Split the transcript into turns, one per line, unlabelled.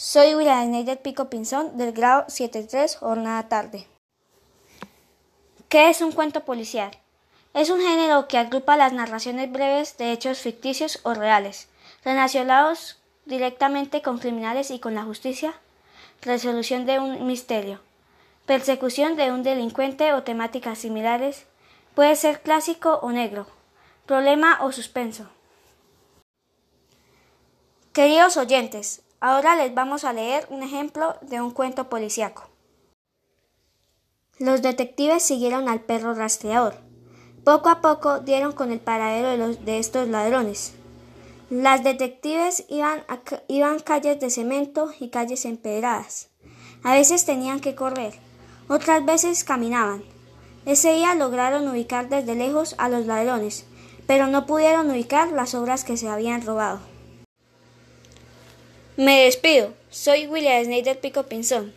Soy William Pico Pinzón del grado 7.3 jornada tarde. ¿Qué es un cuento policial? Es un género que agrupa las narraciones breves de hechos ficticios o reales, relacionados directamente con criminales y con la justicia, resolución de un misterio, persecución de un delincuente o temáticas similares, puede ser clásico o negro, problema o suspenso. Queridos oyentes, ahora les vamos a leer un ejemplo de un cuento policíaco. Los detectives siguieron al perro rastreador. Poco a poco dieron con el paradero de, estos ladrones. Las detectives iban, a, iban calles de cemento y calles empedradas. A veces tenían que correr, otras veces caminaban. Ese día lograron ubicar desde lejos a los ladrones, pero no pudieron ubicar las obras que se habían robado. Me despido. Soy William Snyder Pico Pinzón.